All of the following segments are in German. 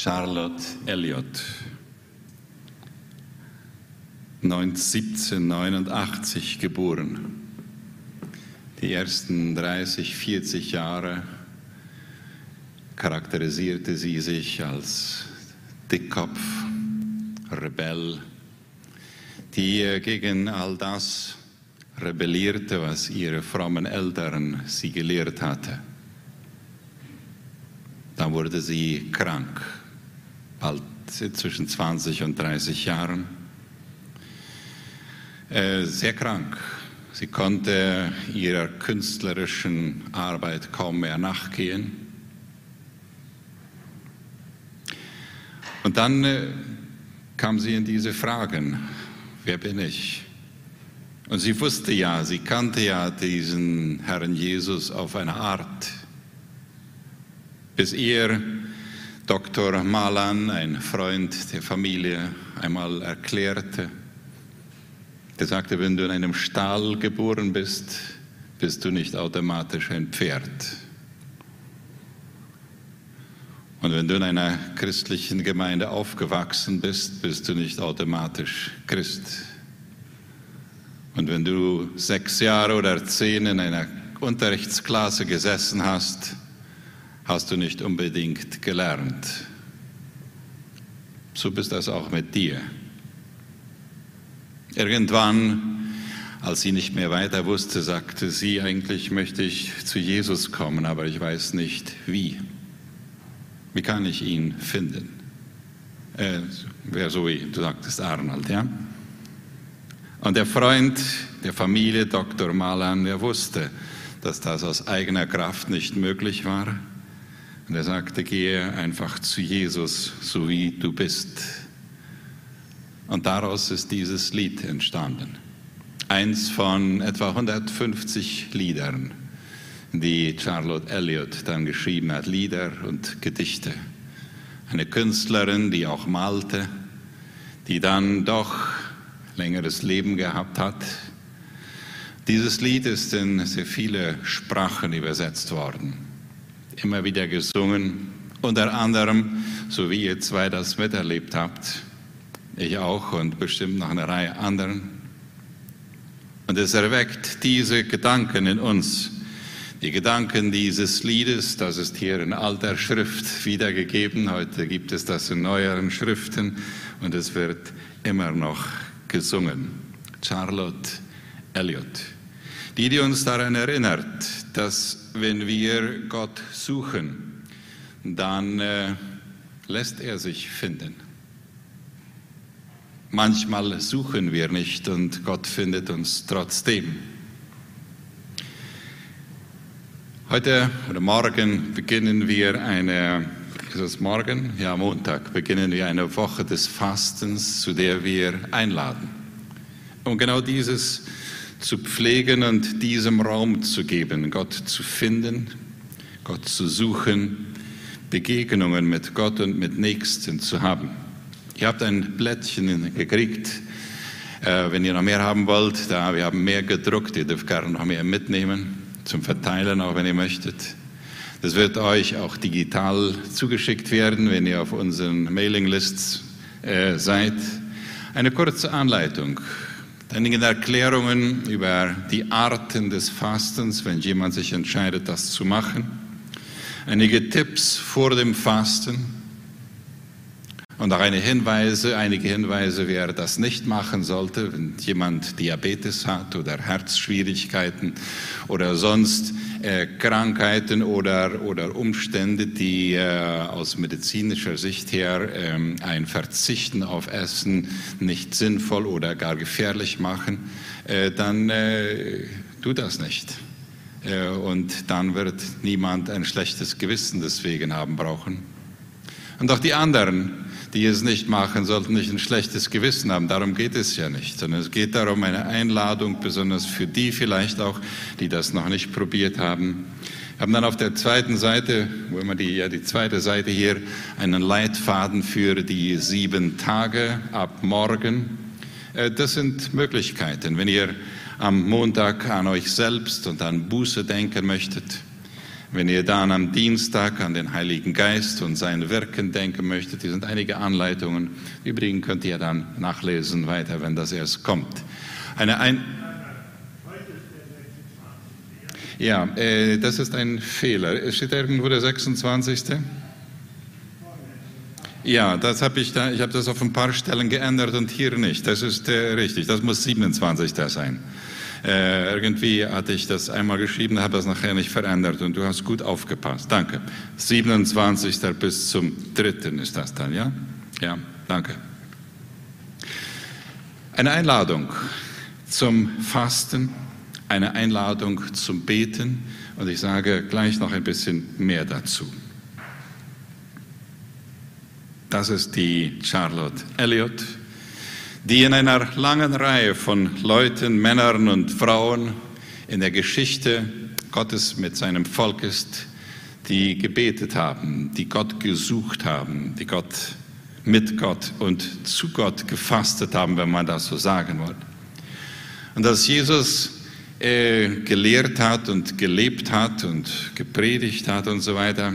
Charlotte Elliott, 1789 geboren. Die ersten 30, 40 Jahre charakterisierte sie sich als Dickkopf, Rebell, die gegen all das rebellierte, was ihre frommen Eltern sie gelehrt hatte. Dann wurde sie krank bald zwischen 20 und 30 Jahren, äh, sehr krank. Sie konnte ihrer künstlerischen Arbeit kaum mehr nachgehen. Und dann äh, kam sie in diese Fragen, wer bin ich? Und sie wusste ja, sie kannte ja diesen Herrn Jesus auf eine Art, bis ihr Dr. Malan, ein Freund der Familie, einmal erklärte. Der sagte, wenn du in einem Stall geboren bist, bist du nicht automatisch ein Pferd. Und wenn du in einer christlichen Gemeinde aufgewachsen bist, bist du nicht automatisch Christ. Und wenn du sechs Jahre oder zehn in einer Unterrichtsklasse gesessen hast, hast du nicht unbedingt gelernt. So bist das auch mit dir. Irgendwann, als sie nicht mehr weiter wusste, sagte sie, eigentlich möchte ich zu Jesus kommen, aber ich weiß nicht wie. Wie kann ich ihn finden? Äh, Wäre so wie du sagtest, Arnold, ja? Und der Freund der Familie, Dr. Malan, der wusste, dass das aus eigener Kraft nicht möglich war. Und er sagte, gehe einfach zu Jesus, so wie du bist. Und daraus ist dieses Lied entstanden. Eins von etwa 150 Liedern, die Charlotte Elliott dann geschrieben hat, Lieder und Gedichte. Eine Künstlerin, die auch malte, die dann doch längeres Leben gehabt hat. Dieses Lied ist in sehr viele Sprachen übersetzt worden immer wieder gesungen, unter anderem, so wie ihr zwei das miterlebt habt, ich auch und bestimmt noch eine Reihe anderen. Und es erweckt diese Gedanken in uns, die Gedanken dieses Liedes, das ist hier in alter Schrift wiedergegeben, heute gibt es das in neueren Schriften und es wird immer noch gesungen. Charlotte Elliott, die, die uns daran erinnert, dass wenn wir Gott suchen, dann äh, lässt er sich finden. Manchmal suchen wir nicht und Gott findet uns trotzdem. Heute oder morgen beginnen wir eine, ist es morgen? Ja, Montag beginnen wir eine Woche des Fastens, zu der wir einladen. Und genau dieses zu pflegen und diesem Raum zu geben, Gott zu finden, Gott zu suchen, Begegnungen mit Gott und mit Nächsten zu haben. Ihr habt ein Blättchen gekriegt, äh, wenn ihr noch mehr haben wollt. Da, wir haben mehr gedruckt, ihr dürft gerne noch mehr mitnehmen zum Verteilen, auch wenn ihr möchtet. Das wird euch auch digital zugeschickt werden, wenn ihr auf unseren Mailinglists äh, seid. Eine kurze Anleitung Einige Erklärungen über die Arten des Fastens, wenn jemand sich entscheidet, das zu machen. Einige Tipps vor dem Fasten. Und auch eine Hinweise, einige Hinweise, wer das nicht machen sollte, wenn jemand Diabetes hat oder Herzschwierigkeiten oder sonst äh, Krankheiten oder, oder Umstände, die äh, aus medizinischer Sicht her äh, ein Verzichten auf Essen nicht sinnvoll oder gar gefährlich machen, äh, dann äh, tu das nicht. Äh, und dann wird niemand ein schlechtes Gewissen deswegen haben brauchen. Und auch die anderen, die es nicht machen, sollten nicht ein schlechtes Gewissen haben. Darum geht es ja nicht, sondern es geht darum, eine Einladung, besonders für die vielleicht auch, die das noch nicht probiert haben. Wir haben dann auf der zweiten Seite, wo immer die, ja, die zweite Seite hier, einen Leitfaden für die sieben Tage ab morgen. Äh, das sind Möglichkeiten. Wenn ihr am Montag an euch selbst und an Buße denken möchtet, Wenn ihr dann am Dienstag an den Heiligen Geist und sein Wirken denken möchtet, hier sind einige Anleitungen. Übrigens könnt ihr dann nachlesen weiter, wenn das erst kommt. Eine ein ja, äh, das ist ein Fehler. Steht irgendwo der 26. Ja, das habe ich da, ich habe das auf ein paar Stellen geändert und hier nicht. Das ist äh, richtig, das muss 27. sein. Äh, irgendwie hatte ich das einmal geschrieben, habe das nachher nicht verändert und du hast gut aufgepasst. Danke. 27. bis zum 3. ist das dann, ja? Ja, danke. Eine Einladung zum Fasten, eine Einladung zum Beten und ich sage gleich noch ein bisschen mehr dazu. Das ist die Charlotte Elliott, die in einer langen Reihe von Leuten, Männern und Frauen in der Geschichte Gottes mit seinem Volk ist, die gebetet haben, die Gott gesucht haben, die Gott mit Gott und zu Gott gefastet haben, wenn man das so sagen will. Und dass Jesus äh, gelehrt hat und gelebt hat und gepredigt hat und so weiter,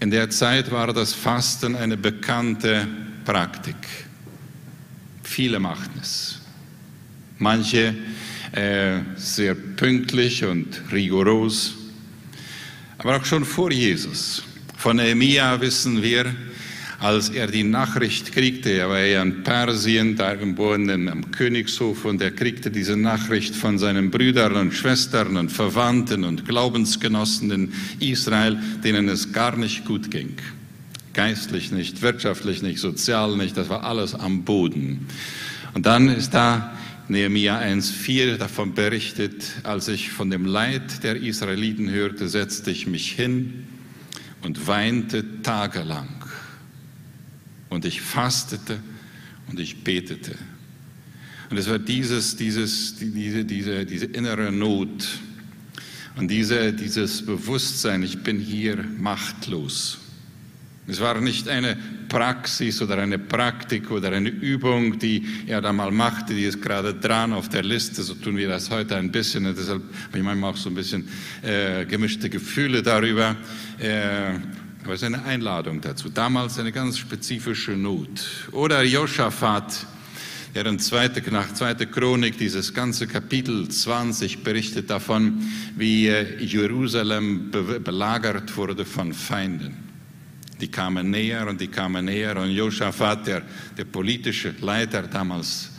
in der Zeit war das Fasten eine bekannte Praktik. Viele machten es. Manche äh, sehr pünktlich und rigoros. Aber auch schon vor Jesus. Von Nehemiah wissen wir, als er die Nachricht kriegte, er war ja in Persien, da geboren am Königshof, und er kriegte diese Nachricht von seinen Brüdern und Schwestern und Verwandten und Glaubensgenossen in Israel, denen es gar nicht gut ging. Geistlich nicht, wirtschaftlich nicht, sozial nicht, das war alles am Boden. Und dann ist da Nehemiah 1,4 davon berichtet, als ich von dem Leid der Israeliten hörte, setzte ich mich hin und weinte tagelang und ich fastete und ich betete. Und es war dieses, dieses, diese, diese, diese innere Not und diese, dieses Bewusstsein, ich bin hier machtlos. Es war nicht eine Praxis oder eine Praktik oder eine Übung, die er da mal machte, die ist gerade dran auf der Liste, so tun wir das heute ein bisschen. Und deshalb habe ich manchmal auch so ein bisschen äh, gemischte Gefühle darüber. Äh, aber es ist eine Einladung dazu. Damals eine ganz spezifische Not. Oder Josaphat, der in zweite, nach zweite Chronik dieses ganze Kapitel 20 berichtet davon, wie äh, Jerusalem belagert wurde von Feinden. Die kamen näher und die kamen näher und Josaphat, der, der politische Leiter damals,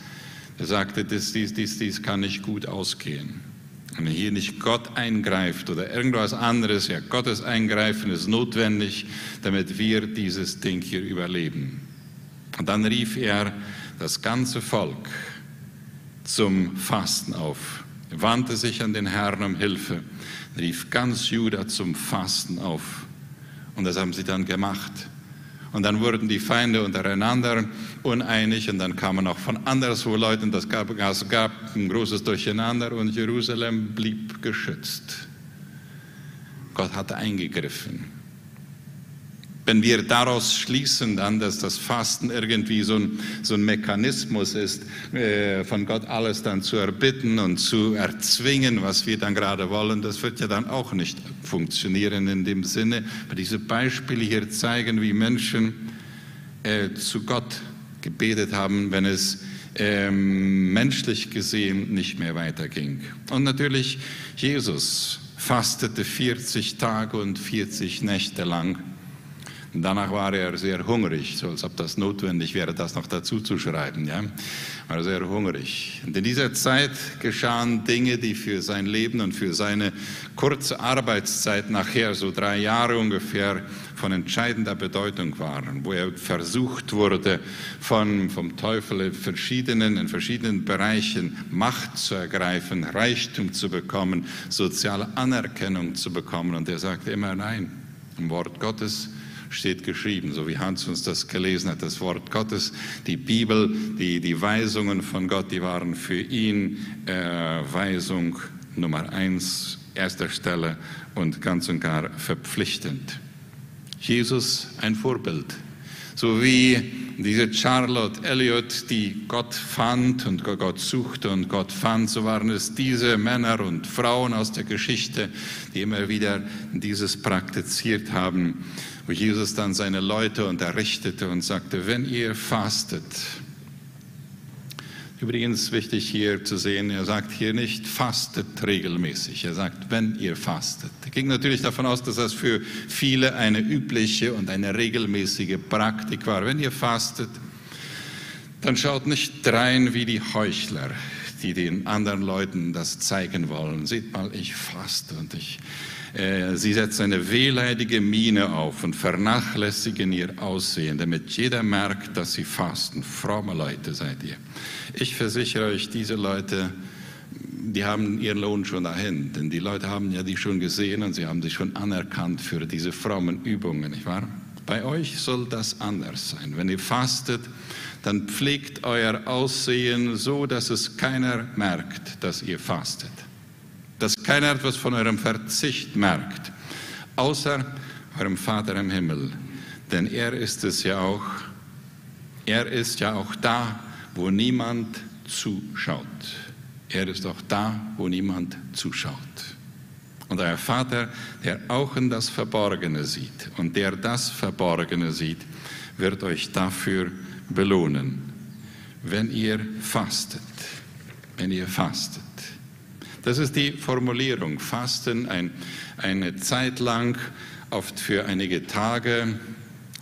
der sagte, dies, dies, dies, dies kann nicht gut ausgehen. Wenn hier nicht Gott eingreift oder irgendwas anderes, ja, Gottes Eingreifen ist notwendig, damit wir dieses Ding hier überleben. Und dann rief er das ganze Volk zum Fasten auf, er wandte sich an den Herrn um Hilfe, rief ganz Juda zum Fasten auf. Und das haben sie dann gemacht. Und dann wurden die Feinde untereinander uneinig und dann kamen auch von anderswo Leute, das gab, es gab ein großes Durcheinander und Jerusalem blieb geschützt. Gott hatte eingegriffen. Wenn wir daraus schließen dann, dass das Fasten irgendwie so ein, so ein Mechanismus ist, äh, von Gott alles dann zu erbitten und zu erzwingen, was wir dann gerade wollen, das wird ja dann auch nicht funktionieren in dem Sinne. Aber diese Beispiele hier zeigen, wie Menschen äh, zu Gott gebetet haben, wenn es ähm, menschlich gesehen nicht mehr weiterging. Und natürlich Jesus fastete 40 Tage und 40 Nächte lang Danach war er sehr hungrig, so als ob das notwendig wäre, das noch dazu zu schreiben. Ja? War sehr hungrig. Und in dieser Zeit geschahen Dinge, die für sein Leben und für seine kurze Arbeitszeit nachher, so drei Jahre ungefähr, von entscheidender Bedeutung waren, wo er versucht wurde, von, vom Teufel in verschiedenen, in verschiedenen Bereichen Macht zu ergreifen, Reichtum zu bekommen, soziale Anerkennung zu bekommen. Und er sagte immer nein. Im Wort Gottes steht geschrieben, so wie Hans uns das gelesen hat, das Wort Gottes, die Bibel, die, die Weisungen von Gott, die waren für ihn äh, Weisung Nummer eins, erster Stelle und ganz und gar verpflichtend. Jesus ein Vorbild. So wie diese Charlotte Elliott, die Gott fand und Gott suchte und Gott fand, so waren es diese Männer und Frauen aus der Geschichte, die immer wieder dieses praktiziert haben, wo Jesus dann seine Leute unterrichtete und sagte, wenn ihr fastet, Übrigens wichtig hier zu sehen, er sagt hier nicht, fastet regelmäßig. Er sagt, wenn ihr fastet. Er ging natürlich davon aus, dass das für viele eine übliche und eine regelmäßige Praktik war. Wenn ihr fastet, dann schaut nicht rein wie die Heuchler, die den anderen Leuten das zeigen wollen. Seht mal, ich faste und ich sie setzen eine wehleidige Miene auf und vernachlässigen ihr Aussehen, damit jeder merkt, dass sie fasten. Fromme Leute seid ihr. Ich versichere euch, diese Leute, die haben ihren Lohn schon dahin, denn die Leute haben ja die schon gesehen und sie haben sich schon anerkannt für diese frommen Übungen, nicht wahr? Bei euch soll das anders sein. Wenn ihr fastet, dann pflegt euer Aussehen so, dass es keiner merkt, dass ihr fastet dass keiner etwas von eurem Verzicht merkt, außer eurem Vater im Himmel. Denn er ist es ja auch, er ist ja auch da, wo niemand zuschaut. Er ist auch da, wo niemand zuschaut. Und euer Vater, der auch in das Verborgene sieht und der das Verborgene sieht, wird euch dafür belohnen, wenn ihr fastet. Wenn ihr fastet. Das ist die Formulierung. Fasten ein, eine Zeit lang, oft für einige Tage,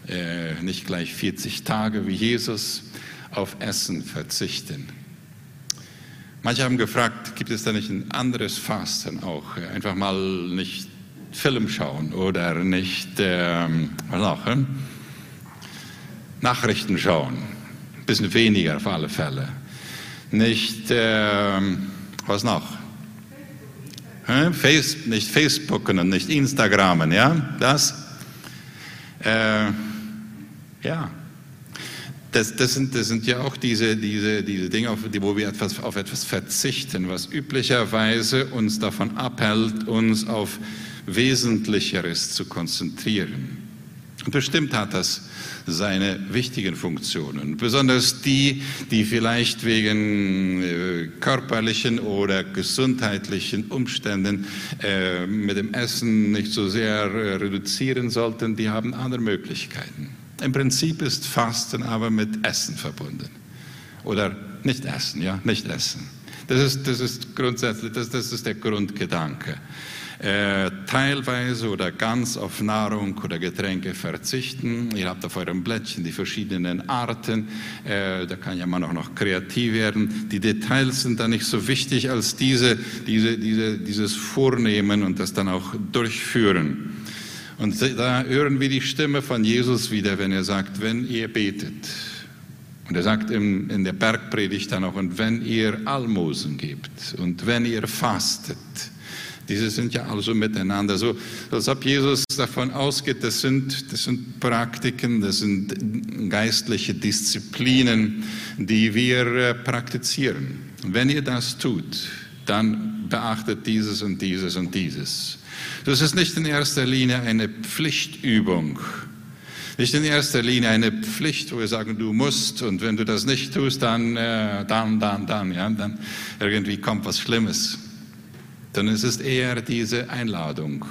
äh, nicht gleich 40 Tage wie Jesus, auf Essen verzichten. Manche haben gefragt, gibt es da nicht ein anderes Fasten auch? Einfach mal nicht Film schauen oder nicht ähm, was auch, hm? Nachrichten schauen. Ein bisschen weniger auf alle Fälle. Nicht, ähm, was noch? Face, nicht Facebooken und nicht Instagramen, ja, das, äh, ja, das, das, sind, das sind ja auch diese, diese, diese Dinge, auf die, wo wir etwas, auf etwas verzichten, was üblicherweise uns davon abhält, uns auf Wesentlicheres zu konzentrieren. Und bestimmt hat das seine wichtigen Funktionen, besonders die, die vielleicht wegen äh, körperlichen oder gesundheitlichen Umständen äh, mit dem Essen nicht so sehr äh, reduzieren sollten, die haben andere Möglichkeiten. Im Prinzip ist Fasten aber mit Essen verbunden. Oder nicht essen, ja, nicht essen. Das ist, das ist grundsätzlich, das, das ist der Grundgedanke. Äh, teilweise oder ganz auf Nahrung oder Getränke verzichten. Ihr habt auf eurem Blättchen die verschiedenen Arten. Äh, da kann ja man auch noch kreativ werden. Die Details sind da nicht so wichtig als diese, diese, diese, dieses Vornehmen und das dann auch durchführen. Und da hören wir die Stimme von Jesus wieder, wenn er sagt, wenn ihr betet. Und er sagt in, in der Bergpredigt dann auch, und wenn ihr Almosen gebt und wenn ihr fastet diese sind ja also miteinander. So, als ob Jesus davon ausgeht, das sind, das sind Praktiken, das sind geistliche Disziplinen, die wir äh, praktizieren. wenn ihr das tut, dann beachtet dieses und dieses und dieses. Das ist nicht in erster Linie eine Pflichtübung, nicht in erster Linie eine Pflicht, wo wir sagen, du musst und wenn du das nicht tust, dann, äh, dann, dann, dann, ja, dann irgendwie kommt was Schlimmes. Dann ist es eher diese Einladung.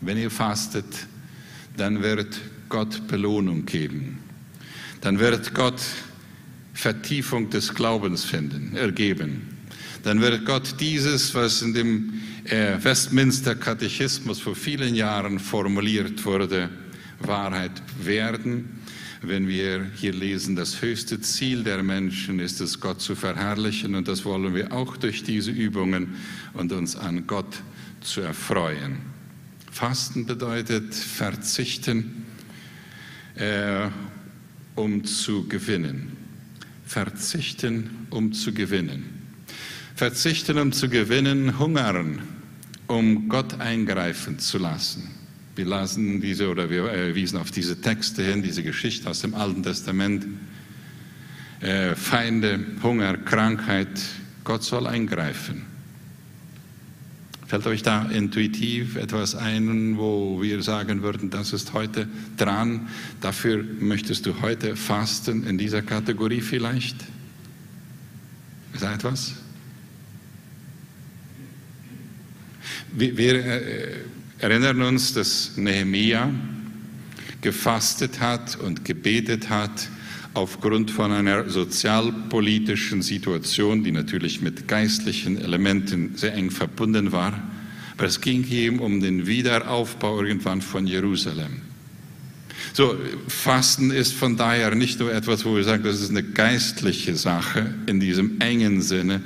Wenn ihr fastet, dann wird Gott Belohnung geben. Dann wird Gott Vertiefung des Glaubens finden, ergeben. Dann wird Gott dieses, was in dem äh, Westminster Katechismus vor vielen Jahren formuliert wurde, Wahrheit werden wenn wir hier lesen, das höchste Ziel der Menschen ist es, Gott zu verherrlichen. Und das wollen wir auch durch diese Übungen und uns an Gott zu erfreuen. Fasten bedeutet verzichten, äh, um zu gewinnen. Verzichten, um zu gewinnen. Verzichten, um zu gewinnen, hungern, um Gott eingreifen zu lassen. Wir lasen diese oder wir äh, wiesen auf diese Texte hin, diese Geschichte aus dem Alten Testament. Äh, Feinde, Hunger, Krankheit, Gott soll eingreifen. Fällt euch da intuitiv etwas ein, wo wir sagen würden, das ist heute dran, dafür möchtest du heute fasten in dieser Kategorie vielleicht? Ist da etwas? Wir, äh, erinnern uns, dass Nehemia gefastet hat und gebetet hat aufgrund von einer sozialpolitischen Situation, die natürlich mit geistlichen Elementen sehr eng verbunden war. Aber es ging ihm um den Wiederaufbau irgendwann von Jerusalem. So, Fasten ist von daher nicht nur etwas, wo wir sagen, das ist eine geistliche Sache in diesem engen Sinne,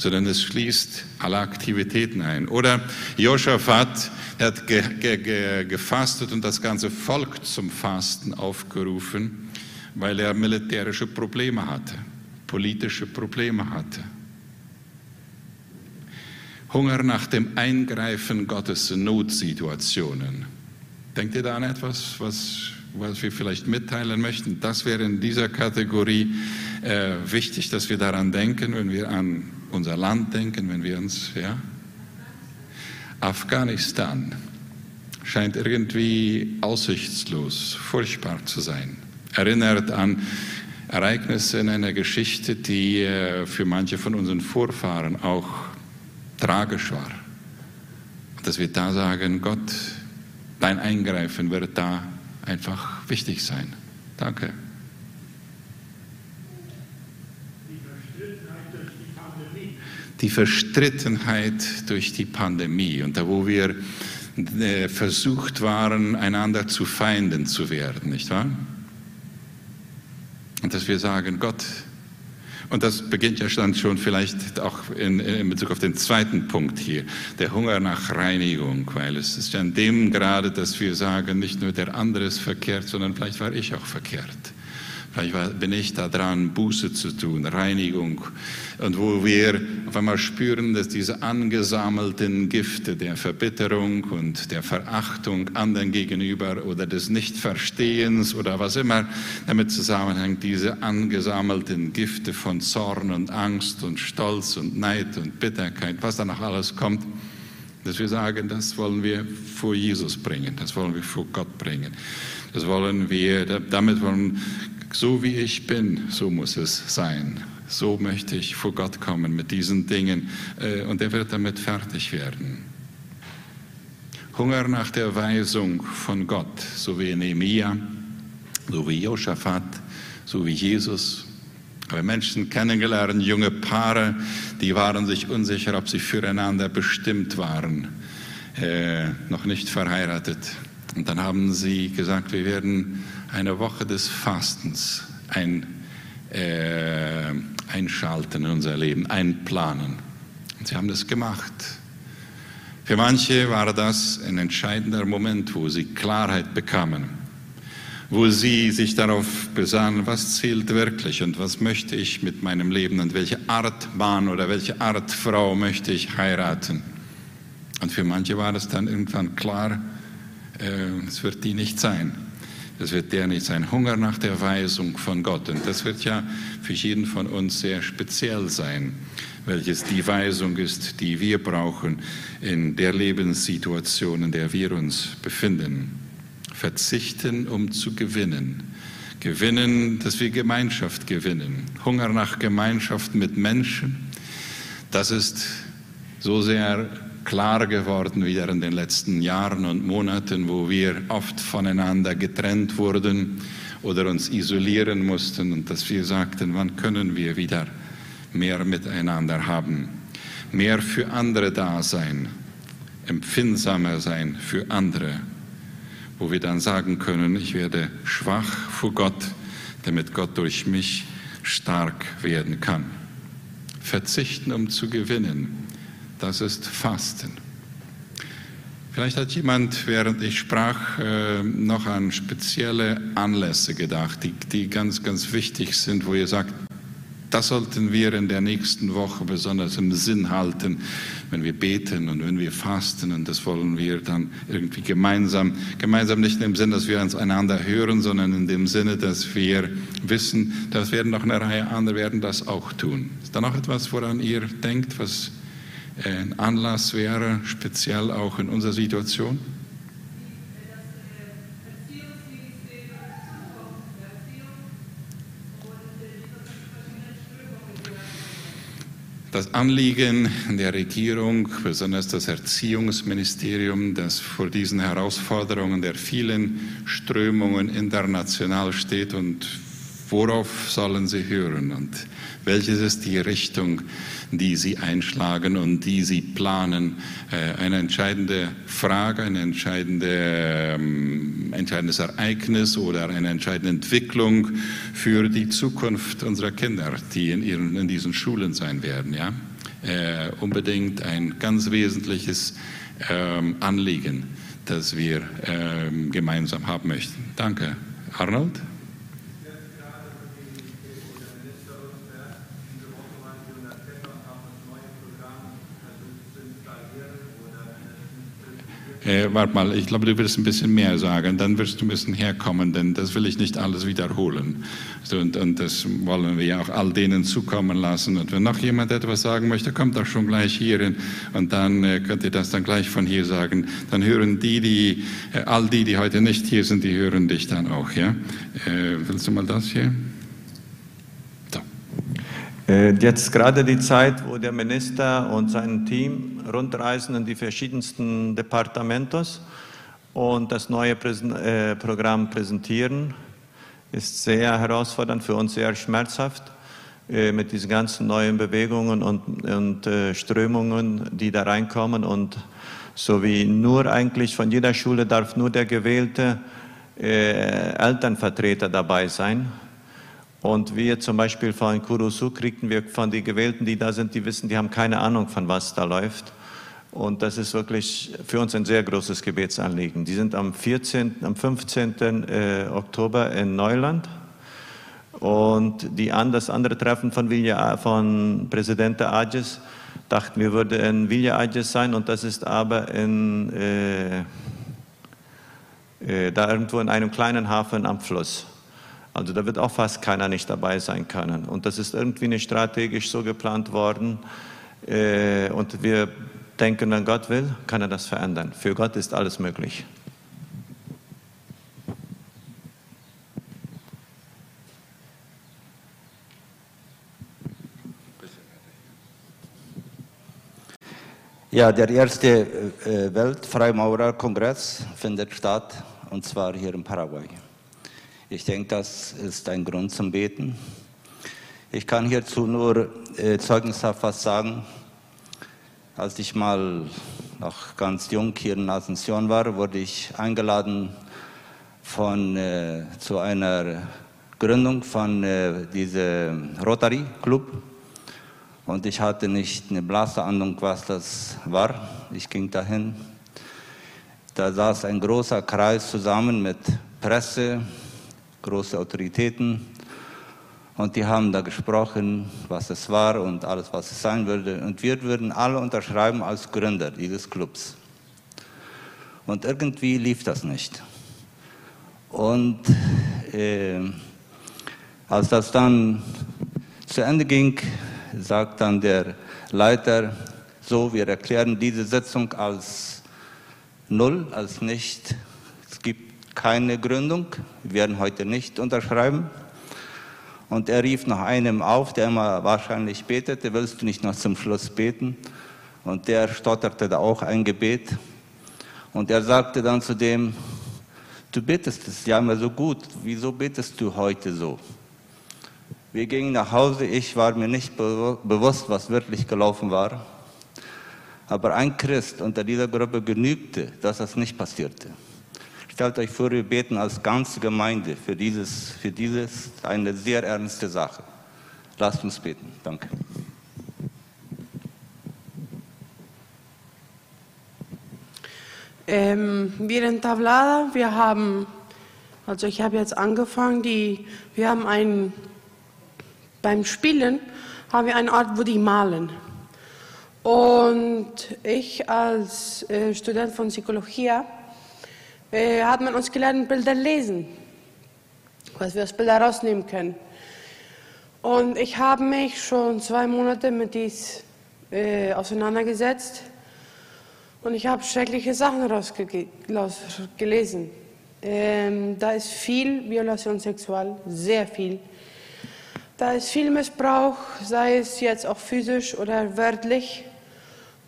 sondern es schließt alle Aktivitäten ein. Oder Josaphat hat ge ge ge gefastet und das ganze Volk zum Fasten aufgerufen weil er militärische Probleme hatte, politische Probleme hatte. Hunger nach dem Eingreifen Gottes in Notsituationen. Denkt ihr da an etwas, was, was wir vielleicht mitteilen möchten? Das wäre in dieser Kategorie äh, wichtig, dass wir daran denken, wenn wir an unser Land denken, wenn wir uns, ja? Afghanistan scheint irgendwie aussichtslos, furchtbar zu sein erinnert an Ereignisse in einer Geschichte, die äh, für manche von unseren Vorfahren auch tragisch war. Dass wir da sagen, Gott, dein Eingreifen wird da einfach wichtig sein. Danke. Die Verstrittenheit durch die Pandemie und da, wo wir äh, versucht waren, einander zu Feinden zu werden, nicht wahr? Und dass wir sagen, Gott, und das beginnt ja dann schon vielleicht auch in, in, Bezug auf den zweiten Punkt hier, der Hunger nach Reinigung, weil es ist ja in dem gerade, dass wir sagen, nicht nur der andere ist verkehrt, sondern vielleicht war ich auch verkehrt. Vielleicht bin ich da dran, Buße zu tun, Reinigung. Und wo wir auf einmal spüren, dass diese angesammelten Gifte der Verbitterung und der Verachtung anderen gegenüber oder des Nichtverstehens oder was immer damit zusammenhängt, diese angesammelten Gifte von Zorn und Angst und Stolz und Neid und Bitterkeit, was da noch alles kommt, dass wir sagen, das wollen wir vor Jesus bringen, das wollen wir vor Gott bringen. Das wollen wir, damit wollen so wie ich bin, so muss es sein. So möchte ich vor Gott kommen mit diesen Dingen äh, und er wird damit fertig werden. Hunger nach der Weisung von Gott, so wie Nehemia, so wie Josaphat, so wie Jesus. Aber Menschen kennengelernt, junge Paare, die waren sich unsicher, ob sie füreinander bestimmt waren, äh, noch nicht verheiratet. Und dann haben sie gesagt, wir werden eine Woche des Fastens ein, äh, einschalten in unser Leben, einplanen. Und sie haben das gemacht. Für manche war das ein entscheidender Moment, wo sie Klarheit bekamen, wo sie sich darauf besannen, was zählt wirklich und was möchte ich mit meinem Leben und welche Art Mann oder welche Art Frau möchte ich heiraten. Und für manche war es dann irgendwann klar, äh, es wird die nicht sein. Es wird der nicht sein. Hunger nach der Weisung von Gott. Und das wird ja für jeden von uns sehr speziell sein, welches die Weisung ist, die wir brauchen in der Lebenssituation, in der wir uns befinden. Verzichten, um zu gewinnen. Gewinnen, dass wir Gemeinschaft gewinnen. Hunger nach Gemeinschaft mit Menschen. Das ist so sehr klar geworden wieder in den letzten Jahren und Monaten, wo wir oft voneinander getrennt wurden oder uns isolieren mussten und dass wir sagten, wann können wir wieder mehr miteinander haben, mehr für andere da sein, empfindsamer sein für andere, wo wir dann sagen können, ich werde schwach vor Gott, damit Gott durch mich stark werden kann. Verzichten, um zu gewinnen das ist Fasten. Vielleicht hat jemand, während ich sprach, äh, noch an spezielle Anlässe gedacht, die, die ganz, ganz wichtig sind, wo ihr sagt, das sollten wir in der nächsten Woche besonders im Sinn halten, wenn wir beten und wenn wir fasten. Und das wollen wir dann irgendwie gemeinsam, gemeinsam nicht im Sinn, dass wir uns einander hören, sondern in dem Sinne, dass wir wissen, das werden noch eine Reihe andere werden das auch tun. Ist da noch etwas, woran ihr denkt, was ein Anlass wäre, speziell auch in unserer Situation? Das Anliegen der Regierung, besonders das Erziehungsministerium, das vor diesen Herausforderungen der vielen Strömungen international steht und worauf sollen sie hören und welches ist die Richtung, die sie einschlagen und die sie planen. Äh, eine entscheidende Frage, ein entscheidende, ähm, entscheidendes Ereignis oder eine entscheidende Entwicklung für die Zukunft unserer Kinder, die in, ihren, in diesen Schulen sein werden. Ja? Äh, unbedingt ein ganz wesentliches ähm, Anliegen, das wir ähm, gemeinsam haben möchten. Danke. Arnold? Äh, warte mal, ich glaube, du wirst ein bisschen mehr sagen, dann wirst du ein bisschen herkommen, denn das will ich nicht alles wiederholen. Und, und das wollen wir ja auch all denen zukommen lassen. Und wenn noch jemand etwas sagen möchte, kommt doch schon gleich hierhin und dann äh, könnt ihr das dann gleich von hier sagen. Dann hören die, die, äh, all die, die heute nicht hier sind, die hören dich dann auch. Ja? Äh, willst du mal das hier? Äh, jetzt gerade die Zeit, wo der Minister und sein Team rundreisen in die verschiedensten Departamentos und das neue äh, Programm präsentieren, ist sehr herausfordernd, für uns sehr schmerzhaft äh, mit diesen ganzen neuen Bewegungen und, und äh, Strömungen, die da reinkommen und so wie nur eigentlich von jeder Schule darf nur der gewählte äh, Elternvertreter dabei sein und wir zum Beispiel von Kurusu kriegten wir von den Gewählten, die da sind, die wissen, die haben keine Ahnung, von was da läuft. Und das ist wirklich für uns ein sehr großes Gebetsanliegen. Die sind am 14., am 15. Äh, Oktober in Neuland. Und die, das andere Treffen von, Villa, von Präsident Ages dachten wir, würde in Villa Ages sein. Und das ist aber in, äh, äh, da irgendwo in einem kleinen Hafen am Fluss. Also da wird auch fast keiner nicht dabei sein können. Und das ist irgendwie nicht strategisch so geplant worden. Äh, und wir denken, wenn Gott will, kann er das verändern. Für Gott ist alles möglich. Ja, der erste äh, Weltfreimaurerkongress findet statt, und zwar hier in Paraguay. Ich denke, das ist ein Grund zum Beten. Ich kann hierzu nur äh, zeugnishaft was sagen. Als ich mal noch ganz jung hier in Asunción war, wurde ich eingeladen von, äh, zu einer Gründung von äh, diesem Rotary Club. Und ich hatte nicht eine blasse Ahnung, was das war. Ich ging dahin. Da saß ein großer Kreis zusammen mit Presse, große Autoritäten. Und die haben da gesprochen, was es war und alles, was es sein würde. Und wir würden alle unterschreiben als Gründer dieses Clubs. Und irgendwie lief das nicht. Und äh, als das dann zu Ende ging, sagt dann der Leiter, so, wir erklären diese Sitzung als null, als nicht keine Gründung, wir werden heute nicht unterschreiben. Und er rief nach einem auf, der immer wahrscheinlich betete, willst du nicht noch zum Schluss beten? Und der stotterte da auch ein Gebet. Und er sagte dann zu dem, du betest es ja immer so gut, wieso betest du heute so? Wir gingen nach Hause, ich war mir nicht bewusst, was wirklich gelaufen war. Aber ein Christ unter dieser Gruppe genügte, dass das nicht passierte. Stellt euch vor, wir beten als ganze Gemeinde für dieses, für dieses eine sehr ernste Sache. Lasst uns beten. Danke. Ähm, wir in Tablada, wir haben, also ich habe jetzt angefangen, die, wir haben ein, beim Spielen haben wir einen Ort, wo die malen. Und ich als äh, Student von Psychologie äh, hat man uns gelernt, Bilder lesen, was wir aus Bilder rausnehmen können. Und ich habe mich schon zwei Monate mit dies äh, auseinandergesetzt und ich habe schreckliche Sachen rausgelesen. Ähm, da ist viel Violation sexual, sehr viel. Da ist viel Missbrauch, sei es jetzt auch physisch oder wörtlich.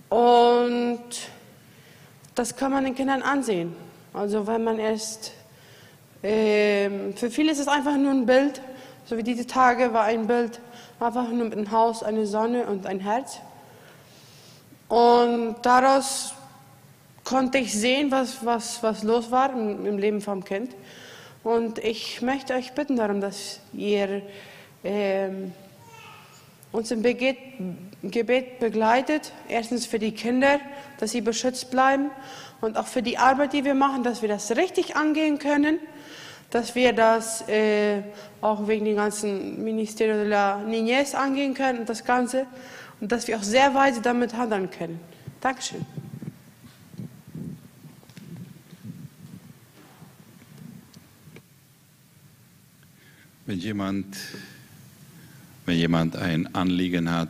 Und das kann man den Kindern ansehen. Also wenn man erst, ähm, für viele ist es einfach nur ein Bild, so wie diese Tage war ein Bild, einfach nur mit einem Haus, eine Sonne und ein Herz. Und daraus konnte ich sehen, was, was, was los war im, Leben vom Kind. Und ich möchte euch bitten darum, dass ihr ähm, uns im Gebet, Gebet begleitet. Erstens für die Kinder, dass sie beschützt bleiben und auch für die Arbeit, die wir machen, dass wir das richtig angehen können, dass wir das äh, auch wegen dem ganzen Ministerio de la Niñez angehen können und das Ganze und dass wir auch sehr weise damit handeln können. Dankeschön. Wenn jemand, wenn jemand ein Anliegen hat,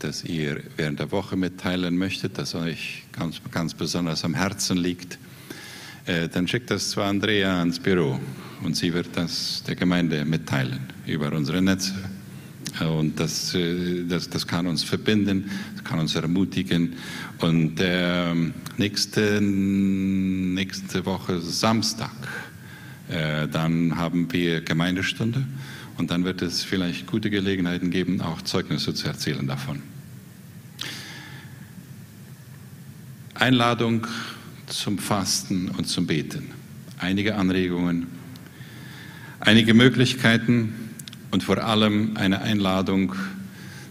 das ihr während der Woche mitteilen möchtet, das euch ganz, ganz besonders am Herzen liegt, äh, dann schickt das zu Andrea ans Büro und sie wird das der Gemeinde mitteilen über unsere Netze. Und das, äh, das, das kann uns verbinden, das kann uns ermutigen. Und äh, nächste, nächste Woche Samstag, äh, dann haben wir Gemeindestunde und dann wird es vielleicht gute Gelegenheiten geben, auch Zeugnisse zu erzählen davon. Einladung zum Fasten und zum Beten. Einige Anregungen, einige Möglichkeiten und vor allem eine Einladung,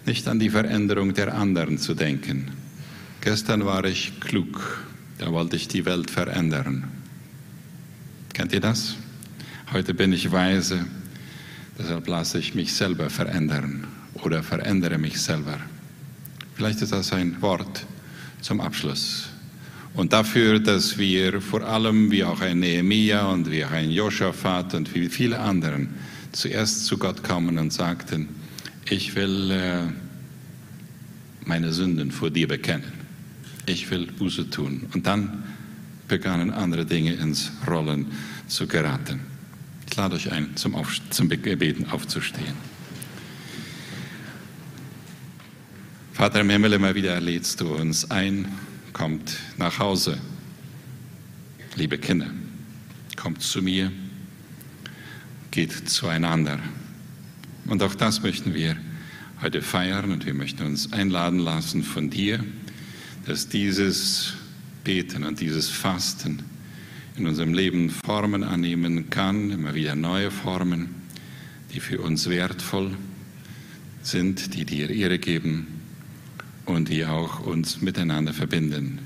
nicht an die Veränderung der anderen zu denken. Gestern war ich klug, da wollte ich die Welt verändern. Kennt ihr das? Heute bin ich weise, deshalb lasse ich mich selber verändern oder verändere mich selber. Vielleicht ist das ein Wort zum Abschluss. Und dafür, dass wir vor allem, wie auch ein Nehemiah und wie auch ein Josaphat und wie viele anderen, zuerst zu Gott kommen und sagten, ich will äh, meine Sünden vor dir bekennen. Ich will Buße tun. Und dann begannen andere Dinge ins Rollen zu geraten. Euch ein, zum, Auf zum Gebeten aufzustehen. Vater im Himmel, immer wieder lädst du uns ein, kommt nach Hause. Liebe Kinder, kommt zu mir, geht zueinander. Und auch das möchten wir heute feiern und wir möchten uns einladen lassen von dir, dass dieses Beten und dieses Fasten in unserem Leben Formen annehmen kann, immer wieder neue Formen, die für uns wertvoll sind, die dir Ehre geben und die auch uns miteinander verbinden.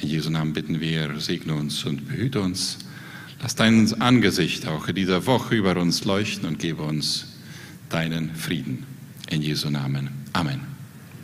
In Jesu Namen bitten wir, segne uns und behüte uns. Lass dein Angesicht auch in dieser Woche über uns leuchten und gebe uns deinen Frieden. In Jesu Namen. Amen.